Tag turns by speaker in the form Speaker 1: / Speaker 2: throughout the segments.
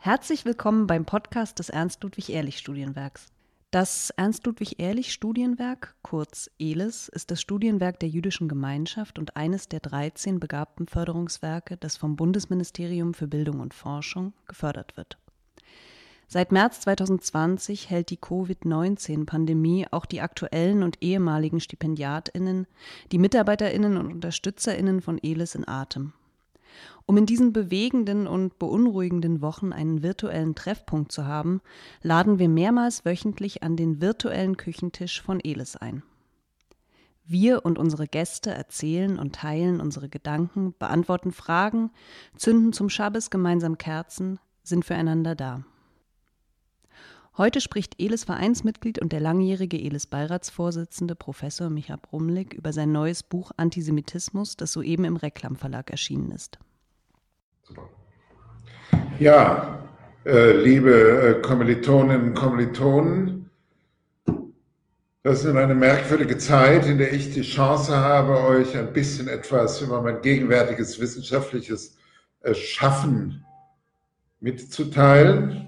Speaker 1: Herzlich willkommen beim Podcast des Ernst-Ludwig-Ehrlich-Studienwerks. Das Ernst-Ludwig-Ehrlich-Studienwerk, kurz ELIS, ist das Studienwerk der jüdischen Gemeinschaft und eines der 13 begabten Förderungswerke, das vom Bundesministerium für Bildung und Forschung gefördert wird. Seit März 2020 hält die Covid-19-Pandemie auch die aktuellen und ehemaligen Stipendiatinnen, die Mitarbeiterinnen und Unterstützerinnen von ELIS in Atem. Um in diesen bewegenden und beunruhigenden Wochen einen virtuellen Treffpunkt zu haben, laden wir mehrmals wöchentlich an den virtuellen Küchentisch von Elis ein. Wir und unsere Gäste erzählen und teilen unsere Gedanken, beantworten Fragen, zünden zum Schabbes gemeinsam Kerzen, sind füreinander da. Heute spricht Elis Vereinsmitglied und der langjährige Elis Beiratsvorsitzende Professor Micha Brumlik über sein neues Buch Antisemitismus, das soeben im Reklam Verlag erschienen ist.
Speaker 2: Ja, äh, liebe äh, Kommilitoninnen und Kommilitonen, das ist eine merkwürdige Zeit, in der ich die Chance habe, euch ein bisschen etwas über mein gegenwärtiges wissenschaftliches äh, Schaffen mitzuteilen.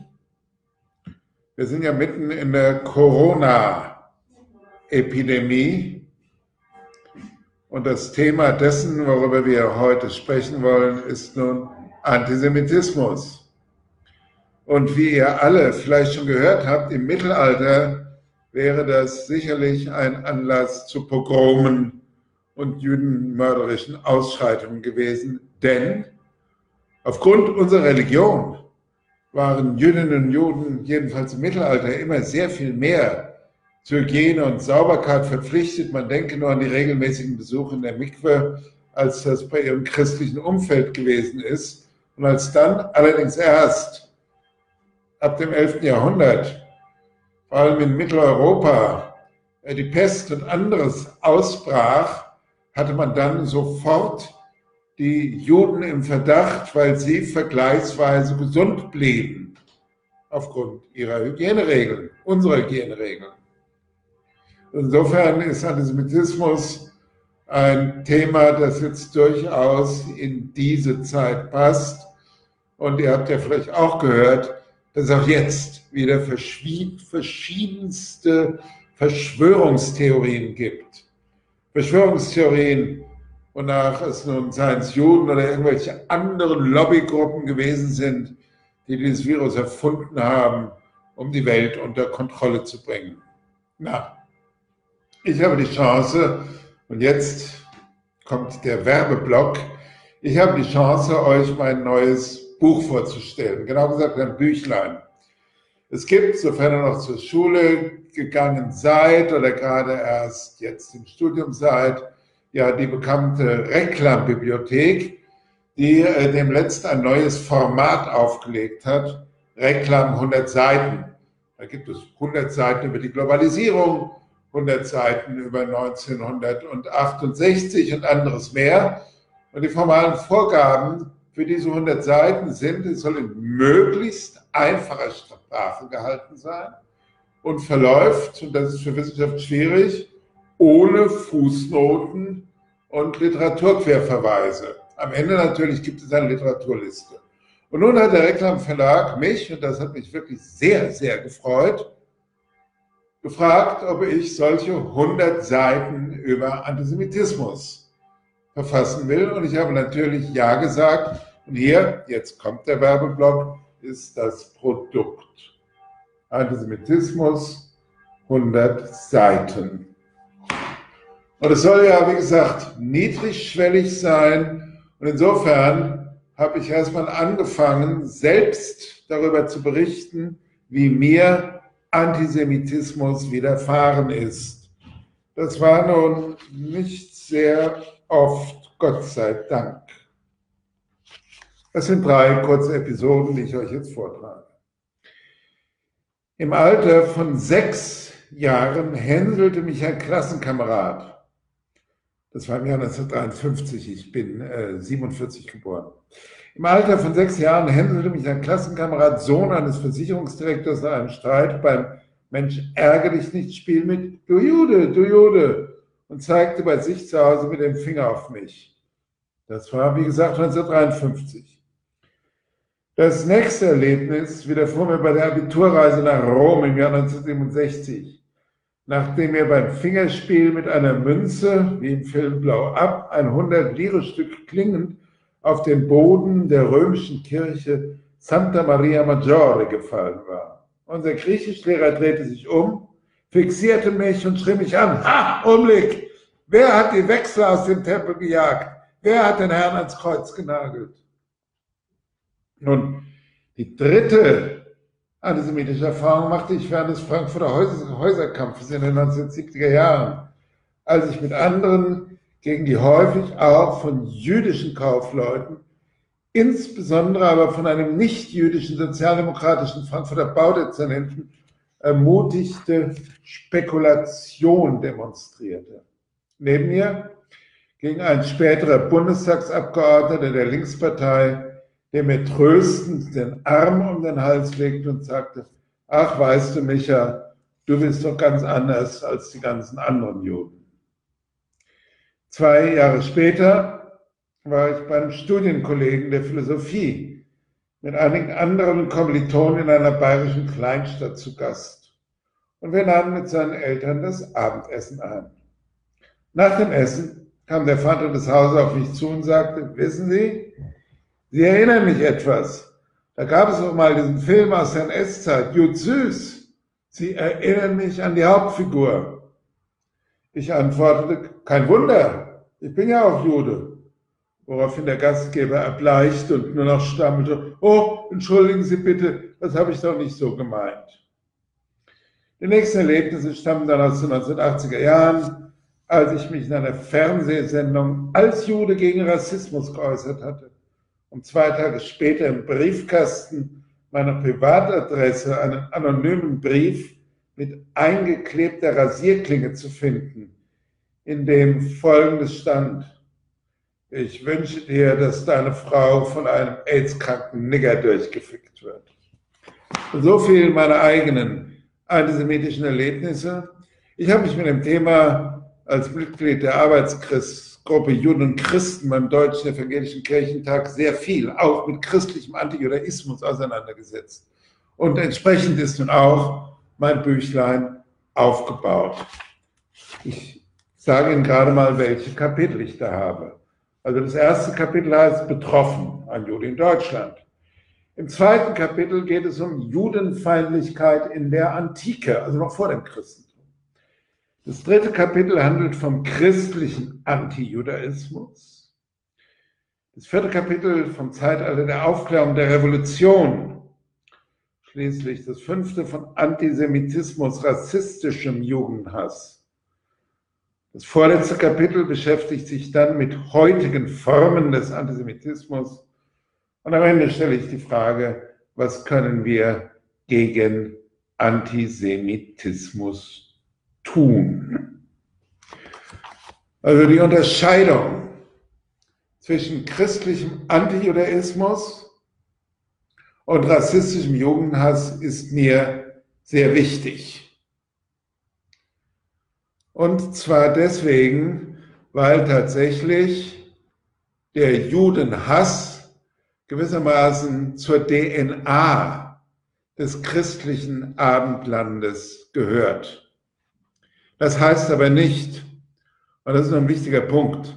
Speaker 2: Wir sind ja mitten in der Corona-Epidemie. Und das Thema dessen, worüber wir heute sprechen wollen, ist nun Antisemitismus. Und wie ihr alle vielleicht schon gehört habt, im Mittelalter wäre das sicherlich ein Anlass zu Pogromen und jüdenmörderischen Ausschreitungen gewesen, denn aufgrund unserer Religion waren Jüdinnen und Juden jedenfalls im Mittelalter immer sehr viel mehr zur Hygiene und Sauberkeit verpflichtet. Man denke nur an die regelmäßigen Besuche in der Mikwe, als das bei ihrem christlichen Umfeld gewesen ist. Und als dann allerdings erst ab dem 11. Jahrhundert, vor allem in Mitteleuropa, die Pest und anderes ausbrach, hatte man dann sofort die Juden im Verdacht, weil sie vergleichsweise gesund blieben aufgrund ihrer Hygieneregeln, unserer Hygieneregeln. Insofern ist Antisemitismus ein Thema, das jetzt durchaus in diese Zeit passt und ihr habt ja vielleicht auch gehört, dass auch jetzt wieder verschiedenste Verschwörungstheorien gibt. Verschwörungstheorien, wonach es nun Science Juden oder irgendwelche anderen Lobbygruppen gewesen sind, die dieses Virus erfunden haben, um die Welt unter Kontrolle zu bringen. Na, ich habe die Chance, und jetzt kommt der Werbeblock, ich habe die Chance, euch mein neues Buch vorzustellen. Genau gesagt, ein Büchlein. Es gibt, sofern ihr noch zur Schule gegangen seid oder gerade erst jetzt im Studium seid, ja die bekannte Reklambibliothek, die äh, dem letzten ein neues Format aufgelegt hat. Reklam 100 Seiten. Da gibt es 100 Seiten über die Globalisierung, 100 Seiten über 1968 und anderes mehr. Und die formalen Vorgaben für diese 100 Seiten sind, es soll in möglichst einfacher Sprache gehalten sein und verläuft, und das ist für Wissenschaft schwierig, ohne Fußnoten und Literaturquerverweise. Am Ende natürlich gibt es eine Literaturliste. Und nun hat der Reklamverlag mich, und das hat mich wirklich sehr, sehr gefreut, gefragt, ob ich solche 100 Seiten über Antisemitismus verfassen will. Und ich habe natürlich Ja gesagt. Und hier, jetzt kommt der Werbeblock, ist das Produkt. Antisemitismus, 100 Seiten. Und es soll ja, wie gesagt, niedrigschwellig sein. Und insofern habe ich erstmal angefangen, selbst darüber zu berichten, wie mir Antisemitismus widerfahren ist. Das war nun nicht sehr oft, Gott sei Dank. Das sind drei kurze Episoden, die ich euch jetzt vortrage. Im Alter von sechs Jahren hänselte mich ein Klassenkamerad. Das war im Jahr 1953, ich bin äh, 47 geboren. Im Alter von sechs Jahren hänselte mich ein Klassenkamerad, Sohn eines Versicherungsdirektors, nach einem Streit beim Mensch, ärgere dich nicht, Spiel mit, du Jude, du Jude und zeigte bei sich zu Hause mit dem Finger auf mich. Das war, wie gesagt, 1953. Das nächste Erlebnis widerfuhr mir bei der Abiturreise nach Rom im Jahr 1967, nachdem mir beim Fingerspiel mit einer Münze, wie im Film Blau ab, ein 100-Lire-Stück klingend auf den Boden der römischen Kirche Santa Maria Maggiore gefallen war. Unser Griechischlehrer drehte sich um, fixierte mich und schrie mich an. Ha, Umblick! Wer hat die Wechsel aus dem Tempel gejagt? Wer hat den Herrn ans Kreuz genagelt? Nun, die dritte antisemitische Erfahrung machte ich während des Frankfurter Häuserkampfes in den 1970er Jahren, als ich mit anderen gegen die häufig auch von jüdischen Kaufleuten, insbesondere aber von einem nicht-jüdischen sozialdemokratischen Frankfurter Baudezernenten ermutigte Spekulation demonstrierte. Neben mir ging ein späterer Bundestagsabgeordneter der Linkspartei, der mir tröstend den Arm um den Hals legte und sagte, ach weißt du, Micha, du bist doch ganz anders als die ganzen anderen Juden. Zwei Jahre später war ich beim Studienkollegen der Philosophie mit einigen anderen Kommilitonen in einer bayerischen Kleinstadt zu Gast. Und wir nahmen mit seinen Eltern das Abendessen ein. Nach dem Essen kam der Vater des Hauses auf mich zu und sagte, wissen Sie, Sie erinnern mich etwas. Da gab es auch mal diesen Film aus der NS-Zeit, Jud Süß. Sie erinnern mich an die Hauptfigur. Ich antwortete, kein Wunder, ich bin ja auch Jude. Woraufhin der Gastgeber erbleicht und nur noch stammelte, oh, entschuldigen Sie bitte, das habe ich doch nicht so gemeint. Die nächsten Erlebnisse stammen dann aus den 1980er Jahren, als ich mich in einer Fernsehsendung als Jude gegen Rassismus geäußert hatte um zwei Tage später im Briefkasten meiner Privatadresse einen anonymen Brief mit eingeklebter Rasierklinge zu finden, in dem folgendes stand. Ich wünsche dir, dass deine Frau von einem AIDS-kranken Nigger durchgefickt wird. So viel meine eigenen antisemitischen Erlebnisse. Ich habe mich mit dem Thema als Mitglied der Arbeitskreis Gruppe Juden und Christen beim Deutschen Evangelischen Kirchentag sehr viel, auch mit christlichem Antijudaismus auseinandergesetzt. Und entsprechend ist nun auch mein Büchlein aufgebaut. Ich sage Ihnen gerade mal, welche Kapitel ich da habe. Also das erste Kapitel heißt Betroffen, ein Jude in Deutschland. Im zweiten Kapitel geht es um Judenfeindlichkeit in der Antike, also noch vor dem Christentum. Das dritte Kapitel handelt vom christlichen Antijudaismus. Das vierte Kapitel vom Zeitalter der Aufklärung der Revolution. Schließlich das fünfte von Antisemitismus, rassistischem Jugendhass. Das vorletzte Kapitel beschäftigt sich dann mit heutigen Formen des Antisemitismus. Und am Ende stelle ich die Frage, was können wir gegen Antisemitismus tun. Also die Unterscheidung zwischen christlichem Antijudaismus und rassistischem Jugendhass ist mir sehr wichtig. Und zwar deswegen, weil tatsächlich der Judenhass gewissermaßen zur DNA des christlichen Abendlandes gehört. Das heißt aber nicht, und das ist ein wichtiger Punkt,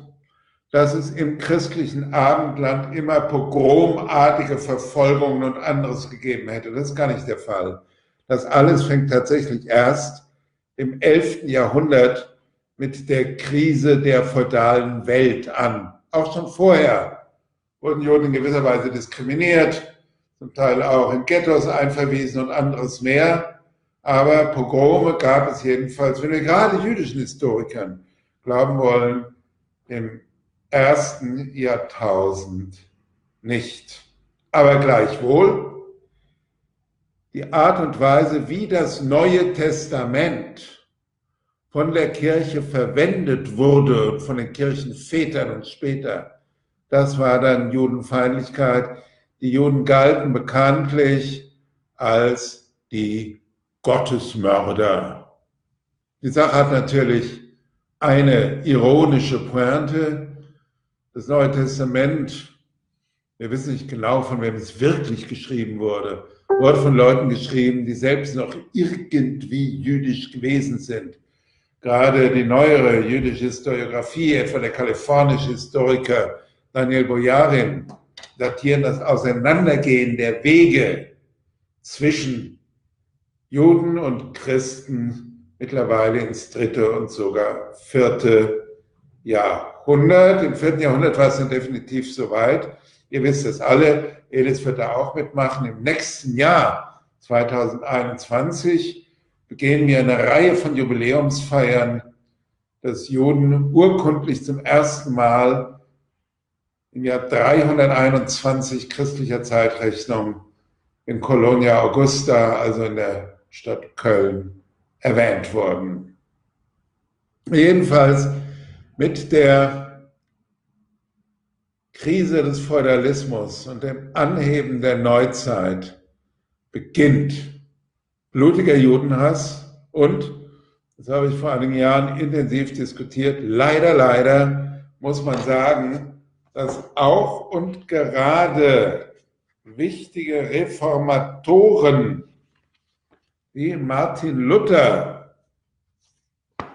Speaker 2: dass es im christlichen Abendland immer pogromartige Verfolgungen und anderes gegeben hätte. Das ist gar nicht der Fall. Das alles fängt tatsächlich erst im 11. Jahrhundert mit der Krise der feudalen Welt an. Auch schon vorher wurden Juden in gewisser Weise diskriminiert, zum Teil auch in Ghettos einverwiesen und anderes mehr. Aber Pogrome gab es jedenfalls, wenn wir gerade jüdischen Historikern glauben wollen, im ersten Jahrtausend nicht. Aber gleichwohl, die Art und Weise, wie das Neue Testament von der Kirche verwendet wurde, von den Kirchenvätern und später, das war dann Judenfeindlichkeit. Die Juden galten bekanntlich als die Gottesmörder. Die Sache hat natürlich eine ironische Pointe. Das Neue Testament wir wissen nicht genau, von wem es wirklich geschrieben wurde, wurde von Leuten geschrieben, die selbst noch irgendwie jüdisch gewesen sind. Gerade die neuere jüdische Historiografie, etwa der kalifornische Historiker Daniel Boyarin, datieren das Auseinandergehen der Wege zwischen Juden und Christen mittlerweile ins dritte und sogar vierte Jahrhundert. Im vierten Jahrhundert war es dann definitiv soweit. Ihr wisst es alle, Elis wird da auch mitmachen. Im nächsten Jahr, 2021, begehen wir eine Reihe von Jubiläumsfeiern, dass Juden urkundlich zum ersten Mal im Jahr 321 christlicher Zeitrechnung in Colonia Augusta, also in der Stadt Köln, erwähnt wurden. Jedenfalls mit der Krise des Feudalismus und dem Anheben der Neuzeit beginnt blutiger Judenhass und, das habe ich vor einigen Jahren intensiv diskutiert, leider, leider muss man sagen, dass auch und gerade wichtige Reformatoren wie Martin Luther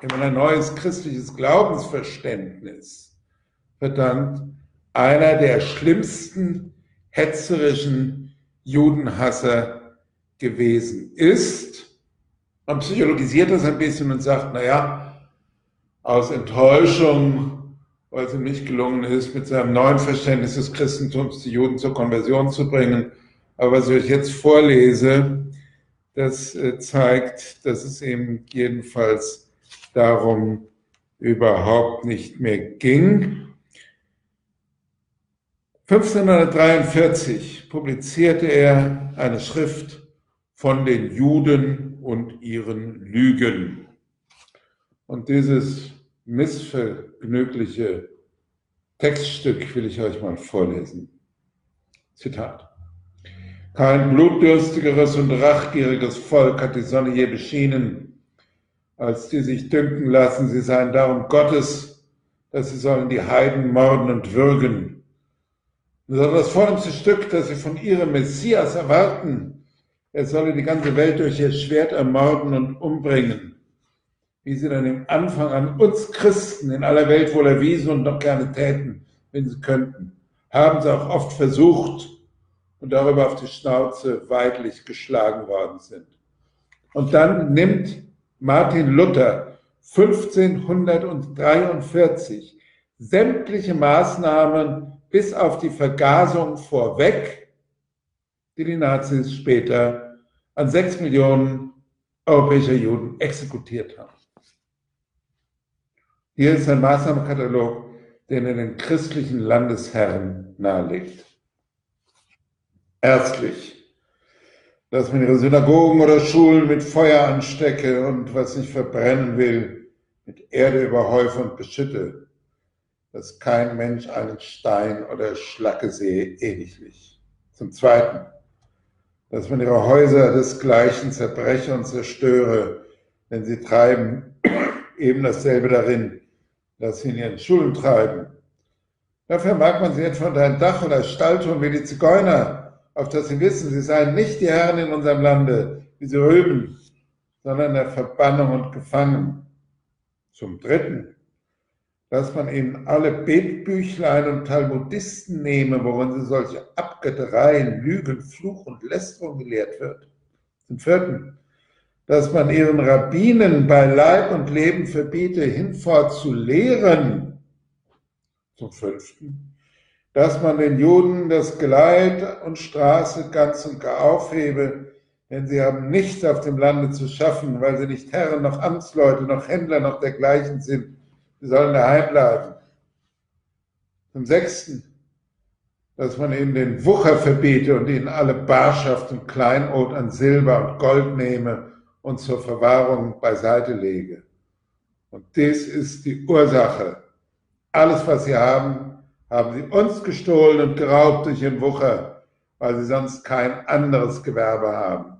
Speaker 2: in ein neues christliches Glaubensverständnis verdankt, einer der schlimmsten hetzerischen Judenhasser gewesen ist. Man psychologisiert das ein bisschen und sagt, naja, aus Enttäuschung, weil es ihm nicht gelungen ist, mit seinem neuen Verständnis des Christentums die Juden zur Konversion zu bringen. Aber was ich euch jetzt vorlese, das äh, zeigt, dass es eben jedenfalls darum überhaupt nicht mehr ging. 1543 publizierte er eine Schrift von den Juden und ihren Lügen. Und dieses missvergnügliche Textstück will ich euch mal vorlesen. Zitat. Kein blutdürstigeres und rachgieriges Volk hat die Sonne je beschienen, als die sich dünken lassen, sie seien darum Gottes, dass sie sollen die Heiden morden und würgen. Sondern das vornehmste Stück, das sie von ihrem Messias erwarten, er solle die ganze Welt durch ihr Schwert ermorden und umbringen. Wie sie dann im Anfang an uns Christen in aller Welt wohl erwiesen und noch gerne täten, wenn sie könnten, haben sie auch oft versucht und darüber auf die Schnauze weidlich geschlagen worden sind. Und dann nimmt Martin Luther 1543 sämtliche Maßnahmen bis auf die Vergasung vorweg, die die Nazis später an sechs Millionen europäischer Juden exekutiert haben. Hier ist ein Maßnahmenkatalog, den er den christlichen Landesherren nahelegt. Erstlich, dass man ihre Synagogen oder Schulen mit Feuer anstecke und was nicht verbrennen will, mit Erde überhäufe und beschütte dass kein Mensch einen Stein oder Schlacke sehe ewiglich. Zum Zweiten, dass man ihre Häuser desgleichen zerbreche und zerstöre, denn sie treiben eben dasselbe darin, dass sie in ihren Schulen treiben. Dafür mag man sie etwa unter ein Dach oder Stall tun wie die Zigeuner, auf dass sie wissen, sie seien nicht die Herren in unserem Lande, wie sie rüben, sondern der Verbannung und Gefangen. Zum Dritten, dass man eben alle Betbüchlein und Talmudisten nehme, worin sie solche Abgöttereien, Lügen, Fluch und Lästerung gelehrt wird. Zum vierten, dass man ihren Rabbinen bei Leib und Leben verbiete, hinfort zu lehren. Zum fünften, dass man den Juden das Geleit und Straße ganz und gar aufhebe, denn sie haben nichts auf dem Lande zu schaffen, weil sie nicht Herren noch Amtsleute noch Händler noch dergleichen sind, Sie sollen daheim bleiben. Zum Sechsten, dass man ihnen den Wucher verbiete und ihnen alle Barschaft und Kleinod an Silber und Gold nehme und zur Verwahrung beiseite lege. Und dies ist die Ursache. Alles, was sie haben, haben sie uns gestohlen und geraubt durch ihren Wucher, weil sie sonst kein anderes Gewerbe haben.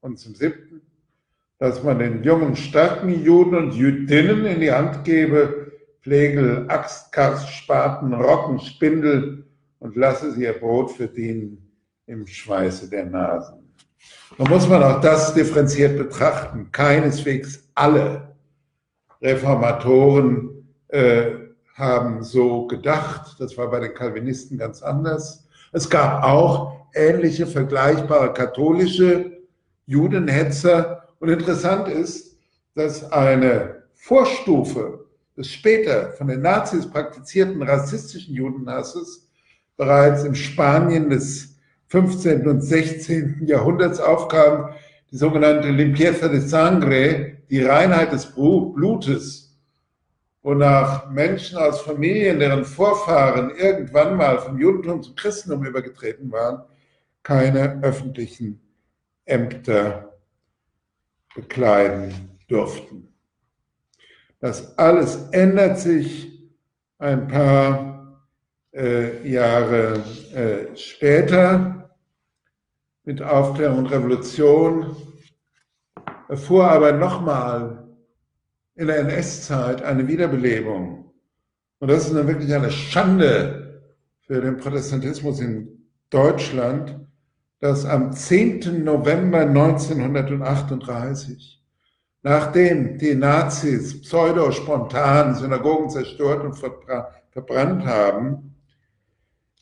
Speaker 2: Und zum siebten, dass man den jungen, starken Juden und Jüdinnen in die Hand gebe, Pflegel, Axt, Kast, Spaten, Rocken, Spindel und lasse sie ihr Brot verdienen im Schweiße der Nasen. Da muss man auch das differenziert betrachten. Keineswegs alle Reformatoren äh, haben so gedacht. Das war bei den Calvinisten ganz anders. Es gab auch ähnliche, vergleichbare katholische Judenhetzer. Und interessant ist, dass eine Vorstufe des später von den Nazis praktizierten rassistischen Judenhasses bereits in Spanien des 15. und 16. Jahrhunderts aufkam, die sogenannte Limpieza de Sangre, die Reinheit des Blutes, wonach Menschen aus Familien, deren Vorfahren irgendwann mal vom Judentum zum Christentum übergetreten waren, keine öffentlichen Ämter bekleiden durften. Das alles ändert sich ein paar äh, Jahre äh, später mit Aufklärung und Revolution, erfuhr aber nochmal in der NS-Zeit eine Wiederbelebung. Und das ist dann wirklich eine Schande für den Protestantismus in Deutschland, dass am 10. November 1938, nachdem die Nazis pseudo-spontan Synagogen zerstört und verbrannt haben,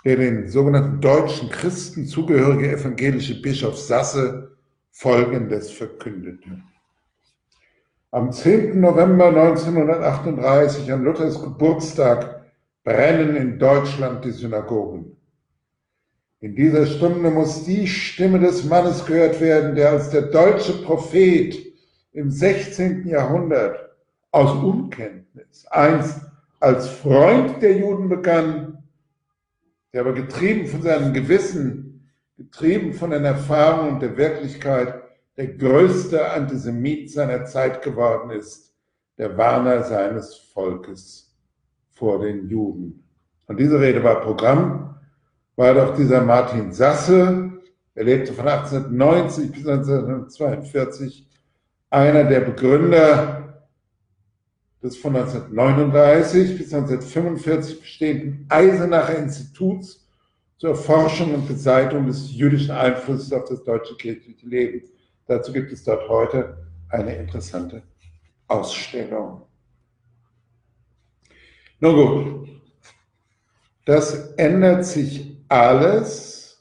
Speaker 2: der den sogenannten deutschen Christen zugehörige evangelische Bischof Sasse Folgendes verkündete. Am 10. November 1938, an Luthers Geburtstag, brennen in Deutschland die Synagogen. In dieser Stunde muss die Stimme des Mannes gehört werden, der als der deutsche Prophet im 16. Jahrhundert aus Unkenntnis einst als Freund der Juden begann, der aber getrieben von seinem Gewissen, getrieben von den Erfahrungen der Wirklichkeit, der größte Antisemit seiner Zeit geworden ist, der Warner seines Volkes vor den Juden. Und diese Rede war Programm war doch dieser Martin Sasse, er lebte von 1890 bis 1942, einer der Begründer des von 1939 bis 1945 bestehenden Eisenacher Instituts zur Forschung und Beseitigung des jüdischen Einflusses auf das deutsche kirchliche Leben. Dazu gibt es dort heute eine interessante Ausstellung. Nun gut, das ändert sich alles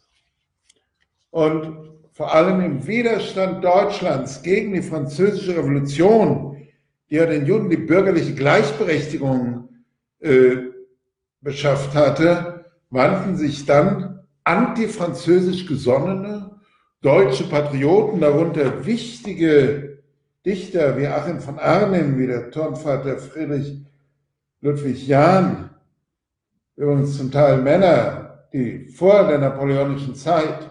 Speaker 2: und vor allem im Widerstand Deutschlands gegen die französische Revolution, die ja den Juden die bürgerliche Gleichberechtigung äh, beschafft hatte, wandten sich dann antifranzösisch gesonnene deutsche Patrioten, darunter wichtige Dichter wie Achim von Arnim, wie der Turnvater Friedrich Ludwig Jahn, übrigens zum Teil Männer, die vor der napoleonischen Zeit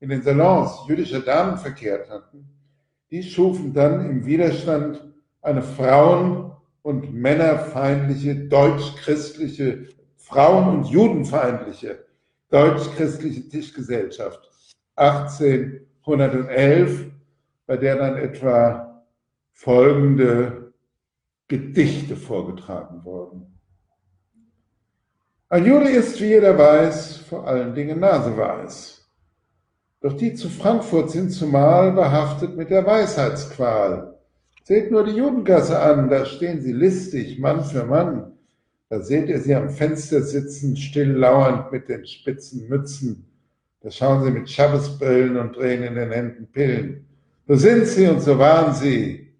Speaker 2: in den Salons jüdischer Damen verkehrt hatten, die schufen dann im Widerstand eine Frauen- und männerfeindliche, deutsch-christliche, Frauen- und judenfeindliche, deutsch-christliche Tischgesellschaft 1811, bei der dann etwa folgende Gedichte vorgetragen wurden. Ein Jude ist, wie jeder weiß, vor allen Dingen naseweiß. Doch die zu Frankfurt sind zumal behaftet mit der Weisheitsqual. Seht nur die Judengasse an, da stehen sie listig, Mann für Mann. Da seht ihr sie am Fenster sitzen, still lauernd mit den spitzen Mützen. Da schauen sie mit Schabbesbrillen und drehen in den Händen Pillen. So sind sie und so waren sie.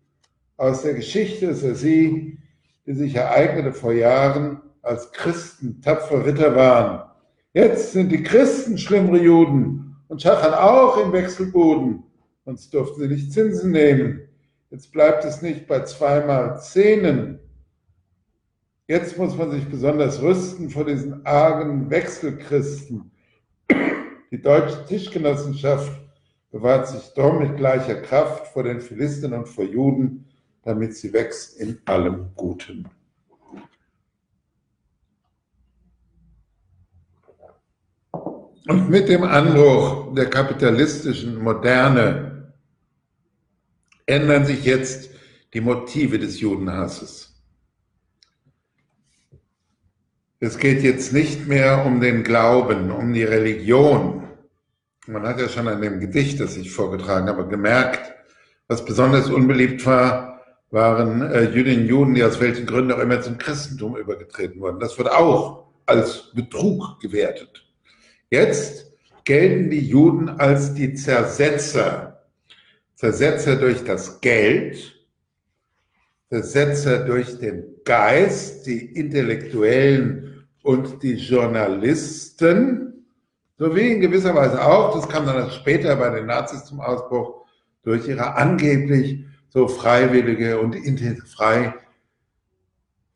Speaker 2: Aus der Geschichte ist er sie, die sich ereignete vor Jahren, als Christen tapfere Ritter waren. Jetzt sind die Christen schlimmere Juden und schachern auch im Wechselboden. Sonst durften sie nicht Zinsen nehmen. Jetzt bleibt es nicht bei zweimal Zehnen. Jetzt muss man sich besonders rüsten vor diesen argen Wechselchristen. Die deutsche Tischgenossenschaft bewahrt sich drum mit gleicher Kraft vor den Philisten und vor Juden, damit sie wächst in allem Guten. Und mit dem Anbruch der kapitalistischen Moderne ändern sich jetzt die Motive des Judenhasses. Es geht jetzt nicht mehr um den Glauben, um die Religion. Man hat ja schon an dem Gedicht, das ich vorgetragen habe, gemerkt, was besonders unbeliebt war, waren äh, Jüdinnen und Juden, die aus welchen Gründen auch immer zum Christentum übergetreten wurden. Das wird auch als Betrug gewertet. Jetzt gelten die Juden als die Zersetzer. Zersetzer durch das Geld, Zersetzer durch den Geist, die Intellektuellen und die Journalisten, sowie in gewisser Weise auch, das kam dann später bei den Nazis zum Ausbruch, durch ihre angeblich so freiwillige und frei,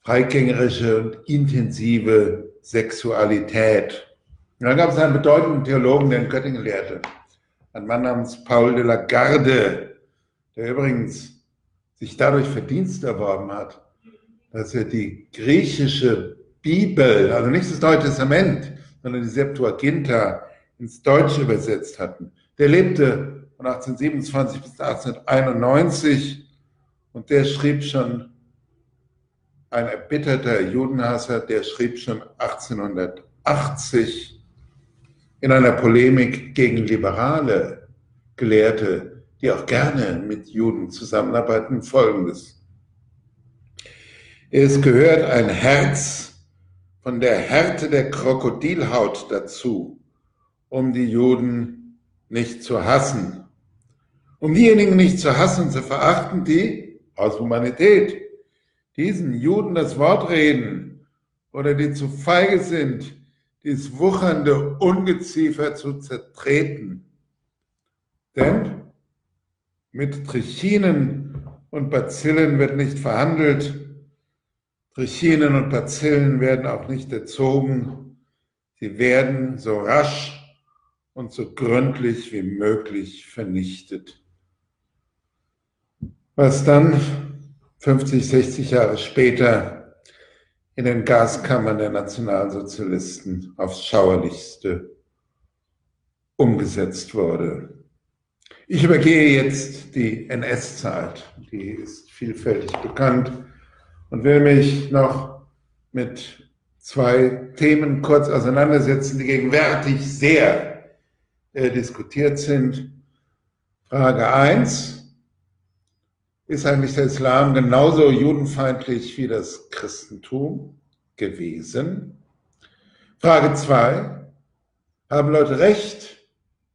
Speaker 2: freigängerische und intensive Sexualität. Und dann gab es einen bedeutenden Theologen, der in Göttingen lehrte, ein Mann namens Paul de la Garde, der übrigens sich dadurch Verdienst erworben hat, dass er die griechische Bibel, also nicht das Neue Testament, sondern die Septuaginta ins Deutsche übersetzt hatten. Der lebte von 1827 bis 1891 und der schrieb schon, ein erbitterter Judenhasser, der schrieb schon 1880 in einer Polemik gegen liberale Gelehrte, die auch gerne mit Juden zusammenarbeiten, folgendes. Es gehört ein Herz von der Härte der Krokodilhaut dazu, um die Juden nicht zu hassen. Um diejenigen nicht zu hassen zu verachten, die aus Humanität diesen Juden das Wort reden oder die zu feige sind, dieses wuchernde Ungeziefer zu zertreten. Denn mit Trichinen und Bazillen wird nicht verhandelt, Trichinen und Bazillen werden auch nicht erzogen. Sie werden so rasch und so gründlich wie möglich vernichtet. Was dann 50, 60 Jahre später in den Gaskammern der Nationalsozialisten aufs Schauerlichste umgesetzt wurde. Ich übergehe jetzt die NS-Zeit, die ist vielfältig bekannt und will mich noch mit zwei Themen kurz auseinandersetzen, die gegenwärtig sehr äh, diskutiert sind. Frage 1. Ist eigentlich der Islam genauso judenfeindlich wie das Christentum gewesen? Frage 2. Haben Leute recht,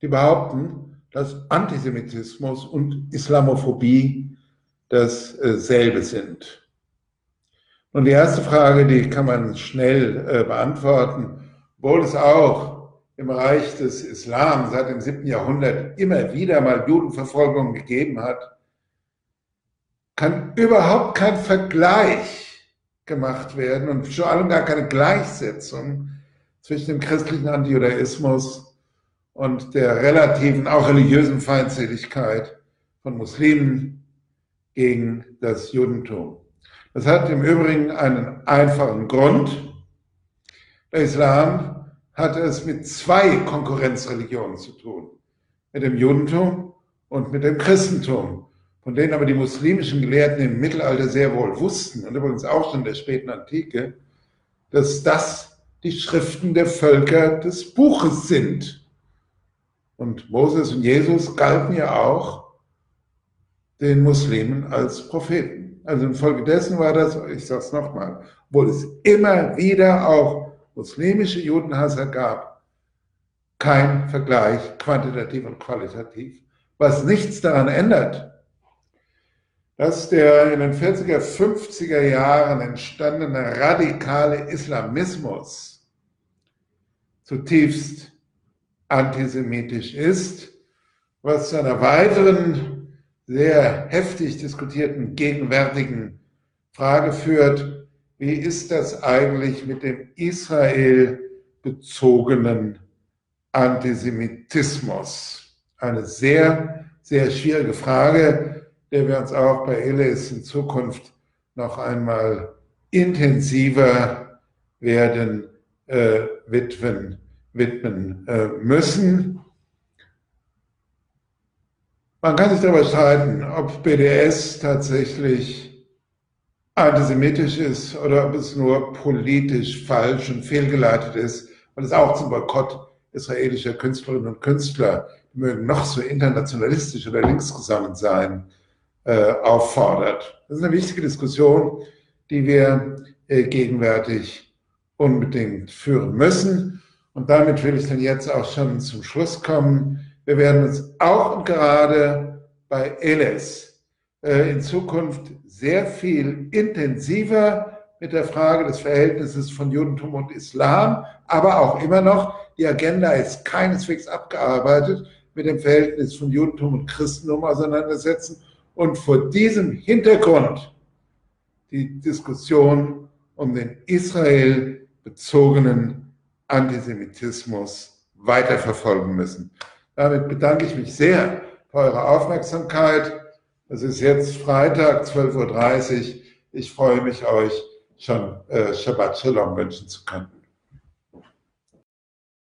Speaker 2: die behaupten, dass Antisemitismus und Islamophobie dasselbe sind? Und die erste Frage, die kann man schnell äh, beantworten, obwohl es auch im Reich des Islam seit dem siebten Jahrhundert immer wieder mal Judenverfolgung gegeben hat, kann überhaupt kein Vergleich gemacht werden und vor allem gar keine Gleichsetzung zwischen dem christlichen Antijudaismus und der relativen, auch religiösen Feindseligkeit von Muslimen gegen das Judentum. Das hat im Übrigen einen einfachen Grund. Der Islam hat es mit zwei Konkurrenzreligionen zu tun. Mit dem Judentum und mit dem Christentum. Von denen aber die muslimischen Gelehrten im Mittelalter sehr wohl wussten und übrigens auch schon in der späten Antike, dass das die Schriften der Völker des Buches sind. Und Moses und Jesus galten ja auch den Muslimen als Propheten. Also infolgedessen war das, ich sage es nochmal, obwohl es immer wieder auch muslimische Judenhasser gab, kein Vergleich quantitativ und qualitativ, was nichts daran ändert, dass der in den 40er, 50er Jahren entstandene radikale Islamismus zutiefst antisemitisch ist, was zu einer weiteren sehr heftig diskutierten gegenwärtigen Frage führt, wie ist das eigentlich mit dem Israel bezogenen Antisemitismus? Eine sehr, sehr schwierige Frage, der wir uns auch bei Elis in Zukunft noch einmal intensiver werden äh, widmen, widmen äh, müssen. Man kann sich darüber streiten, ob BDS tatsächlich antisemitisch ist oder ob es nur politisch falsch und fehlgeleitet ist, weil es auch zum Boykott israelischer Künstlerinnen und Künstler, die mögen noch so internationalistisch oder linksgesonnen sein, äh, auffordert. Das ist eine wichtige Diskussion, die wir äh, gegenwärtig unbedingt führen müssen. Und damit will ich dann jetzt auch schon zum Schluss kommen. Wir werden uns auch und gerade bei Eles äh, in Zukunft sehr viel intensiver mit der Frage des Verhältnisses von Judentum und Islam, aber auch immer noch, die Agenda ist keineswegs abgearbeitet, mit dem Verhältnis von Judentum und Christentum auseinandersetzen und vor diesem Hintergrund die Diskussion um den Israel bezogenen Antisemitismus weiterverfolgen müssen. Damit bedanke ich mich sehr für eure Aufmerksamkeit. Es ist jetzt Freitag, 12.30 Uhr. Ich freue mich, euch schon äh, Shabbat Shalom wünschen zu können.